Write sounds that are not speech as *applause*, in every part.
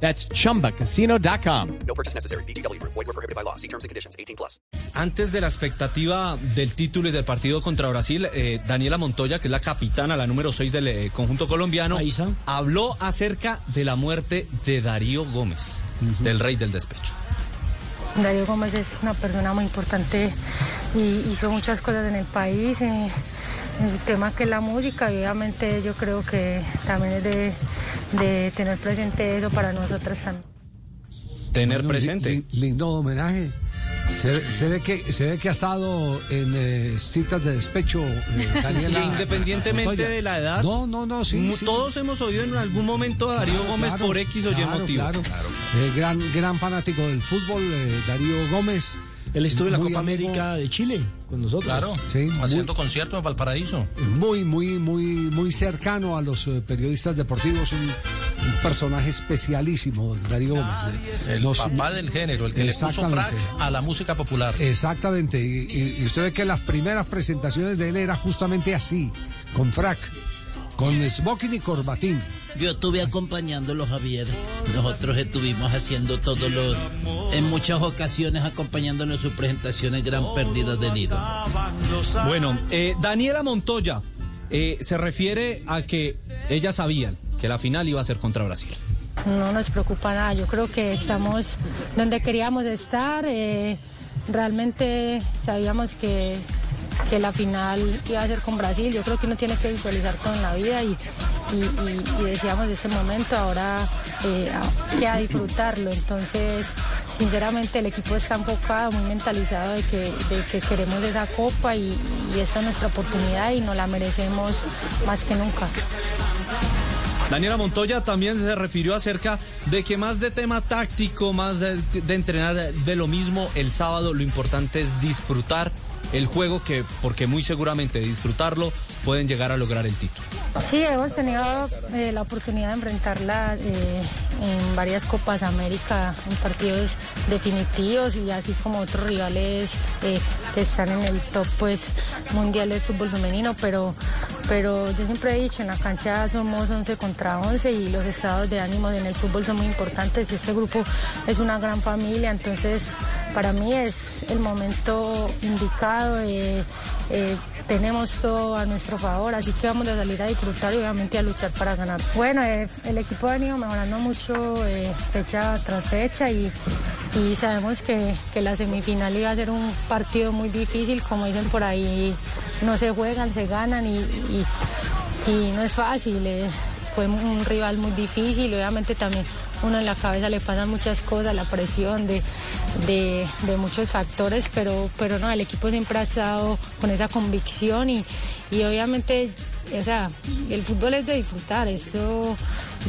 That's chumbacasino.com. No purchase necessary. BGW. Void were prohibited by law. See terms and conditions. 18 plus. Antes de la expectativa del título y del partido contra Brasil, eh, Daniela Montoya, que es la capitana, la número 6 del eh, conjunto colombiano, habló acerca de la muerte de Darío Gómez, del rey del despecho. Darío Gómez es una persona muy importante y hizo muchas cosas en el país. eh, en el tema que es la música, y obviamente yo creo que también es de, de tener presente eso para nosotras también. Tener Bueno, presente. li- li- lindo homenaje. Se, se ve que, se ve que ha estado en eh, citas de despecho, eh, *laughs* Daniela. Y independientemente Montoya. de la edad, No, no, no, sí. todos hemos oído en algún momento a Darío Claro, Gómez claro, por X o Y claro, motivo. Claro, Eh, gran, gran fanático del fútbol, eh, Darío Gómez. Él estuvo en la Copa amigo- América de Chile con nosotros. Claro, Sí, haciendo muy- conciertos en Valparaíso. Muy, muy, muy, muy cercano a los eh, periodistas deportivos, un, un personaje especialísimo, Darío Gómez. El Los- papá del género, el que le puso frac Exactamente. a la música popular. Exactamente, y, y- y usted ve que las primeras presentaciones de él era justamente así, con frac, con smoking y corbatín. Yo estuve acompañándolo, Javier. Nosotros estuvimos haciendo todos los, en muchas ocasiones acompañándolo en sus presentaciones Gran Pérdida de Nido. Bueno, eh, Daniela Montoya eh, se refiere a que ellas sabían que la final iba a ser contra Brasil. No nos preocupa nada, yo creo que estamos donde queríamos estar. eh, realmente sabíamos que, que la final iba a ser con Brasil. Yo creo que uno tiene que visualizar todo en la vida y, y, decíamos de ese momento, ahora eh, a- disfrutarlo. Entonces, sinceramente, el equipo está enfocado, muy mentalizado de que, de que queremos esa copa y, esta es nuestra oportunidad y nos la merecemos más que nunca. Daniela Montoya también se refirió acerca de que más de tema táctico, más de entrenar de lo mismo el sábado, lo importante es disfrutar el juego que porque muy seguramente disfrutarlo pueden llegar a lograr el título. Sí, hemos tenido eh, la oportunidad de enfrentarla eh, en varias Copas América, en partidos definitivos y así como otros rivales eh, que están en el top pues mundial del fútbol femenino, pero, pero yo siempre he dicho, en la cancha somos 11 contra 11 y los estados de ánimo en el fútbol son muy importantes. Este grupo es una gran familia, entonces para mí es el momento indicado. eh, eh, tenemos todo a nuestro favor, así que vamos a salir a disfrutar y obviamente a luchar para ganar. Bueno, eh, el equipo ha venido mejorando mucho fecha tras fecha y, y sabemos que, que la semifinal iba a ser un partido muy difícil, como dicen por ahí, no se juegan, se ganan y, y- no es fácil. eh, fue un rival muy difícil, obviamente también uno en la cabeza le pasan muchas cosas, la presión de, de, de muchos factores, pero, pero no, el equipo siempre ha estado con esa convicción y, y obviamente, o sea, el fútbol es de disfrutar, eso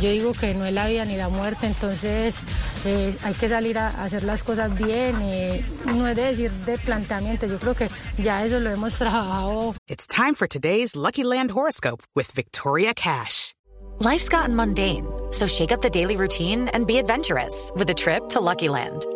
yo digo que no es la vida ni la muerte, entonces eh, hay que salir a, hacer las cosas bien, eh, no es de decir de planteamiento, yo creo que ya eso lo hemos *laughs* trabajado It's time for today's Lucky Land horoscope with Victoria Cash. Life's gotten mundane, so shake up the daily routine and be adventurous with a trip to Lucky Land.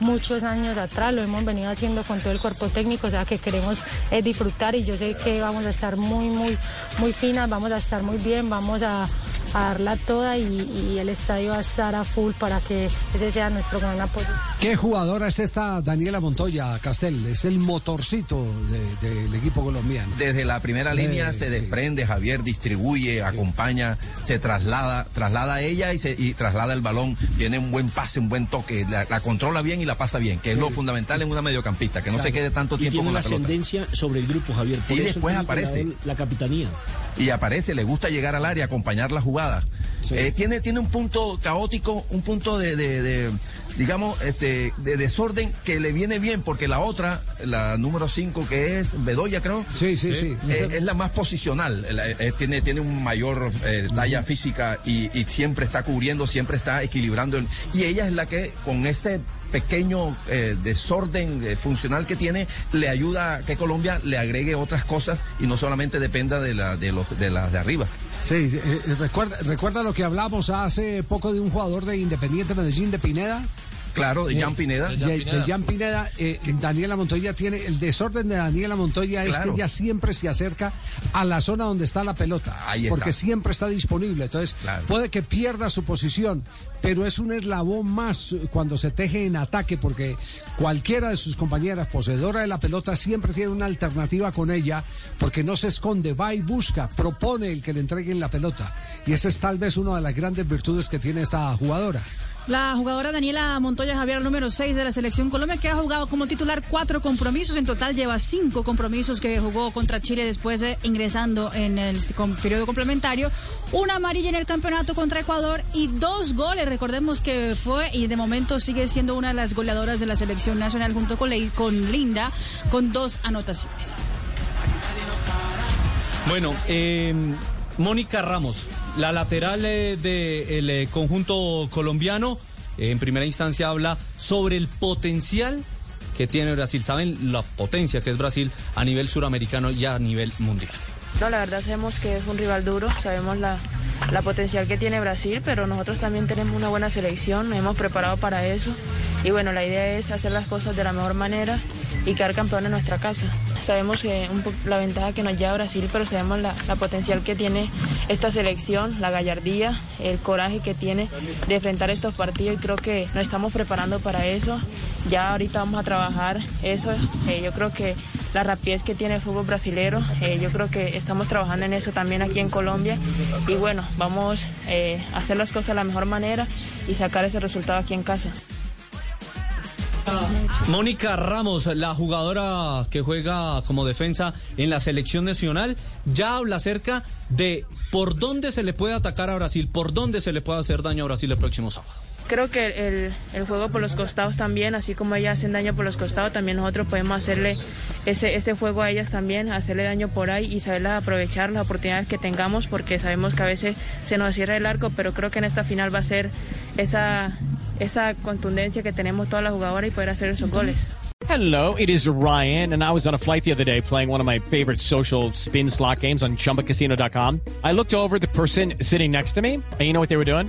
Muchos años atrás, lo hemos venido haciendo con todo el cuerpo técnico, o sea que queremos eh, disfrutar y yo sé que vamos a estar muy, muy, muy finas, vamos a estar muy bien, vamos a, a darla toda y, y el estadio va a estar a full para que ese sea nuestro gran apoyo. ¿Qué jugadora es esta Daniela Montoya Castel? Es el motorcito de- del equipo colombiano. Desde la primera línea Eh, se sí. desprende, Javier distribuye, acompaña, se traslada, traslada a ella y, se, y traslada el balón. Tiene un buen pase, un buen toque, la, la controla bien y la pasa bien, que es lo fundamental en una mediocampista, que no se quede tanto Y tiempo tiene con una la pelota. ascendencia sobre el grupo, Javier. Por Y eso después aparece. La capitanía. Y aparece, le gusta llegar al área, acompañar la jugada. Eh, tiene, tiene un punto caótico, un punto de, de, de, digamos, este, de desorden que le viene bien, porque la otra, la número 5, que es Bedoya, creo. Sí, sí, sí. eh, es la más posicional. la- eh, tiene, tiene un mayor eh, talla física y, y siempre está cubriendo, siempre está equilibrando. el- y ella es la que, con ese pequeño eh, desorden eh, funcional que tiene, le ayuda a que Colombia le agregue otras cosas y no solamente dependa de, la, de, los, de las de arriba. Sí, eh, eh, recuerda, recuerda lo que hablamos hace poco de un jugador de Independiente Medellín, de Pineda. Claro, de Jan Pineda. De, de Jan Pineda, eh, Daniela Montoya tiene el desorden de Daniela Montoya es Claro. que ella siempre se acerca a la zona donde está la pelota, Ahí está. porque siempre está disponible. Entonces Claro. puede que pierda su posición, pero es un eslabón más eh, cuando se teje en ataque, porque cualquiera de sus compañeras poseedora de la pelota siempre tiene una alternativa con ella, porque no se esconde, va y busca, propone el que le entreguen la pelota, y esa es tal vez una de las grandes virtudes que tiene esta jugadora. La jugadora Daniela Montoya Javier, número 6 de la selección Colombia, que ha jugado como titular cuatro compromisos. En total lleva cinco compromisos que jugó contra Chile después de ingresando en el com- periodo complementario. Una amarilla en el campeonato contra Ecuador y dos goles. Recordemos que fue y de momento sigue siendo una de las goleadoras de la selección nacional junto con, con Linda, con dos anotaciones. Bueno, eh, Mónica Ramos, la lateral del conjunto colombiano, eh, en primera instancia habla sobre el potencial que tiene Brasil. ¿Saben la potencia que es Brasil a nivel suramericano y a nivel mundial? No, la verdad sabemos que es un rival duro, sabemos la, la potencial que tiene Brasil, pero nosotros también tenemos una buena selección, nos hemos preparado para eso y bueno, la idea es hacer las cosas de la mejor manera y quedar campeón en nuestra casa. Sabemos la ventaja que nos lleva Brasil, pero sabemos la, la potencial que tiene esta selección, la gallardía, el coraje que tiene de enfrentar estos partidos y creo que nos estamos preparando para eso. Ya ahorita vamos a trabajar eso, eh, yo creo que la rapidez que tiene el fútbol brasilero. eh, yo creo que estamos trabajando en eso también aquí en Colombia y bueno, vamos eh, a hacer las cosas de la mejor manera y sacar ese resultado aquí en casa. Mónica Ramos, la jugadora que juega como defensa en la selección nacional, ya habla acerca de por dónde se le puede atacar a Brasil, por dónde se le puede hacer daño a Brasil el próximo sábado. Creo que el, el juego por los costados también, así como ellas hacen daño por los costados, también nosotros podemos hacerle ese, ese juego a ellas también, hacerle daño por ahí y saberlas aprovechar las oportunidades que tengamos, porque sabemos que a veces se nos cierra el arco, pero creo que en esta final va a ser esa, esa contundencia que tenemos todas las jugadoras y poder hacer esos goles. Hello, it is Ryan, and I was on a flight the other day playing one of my favorite social spin slot games on chumbacasino.com. I looked over the person sitting next to me, and you know what they were doing?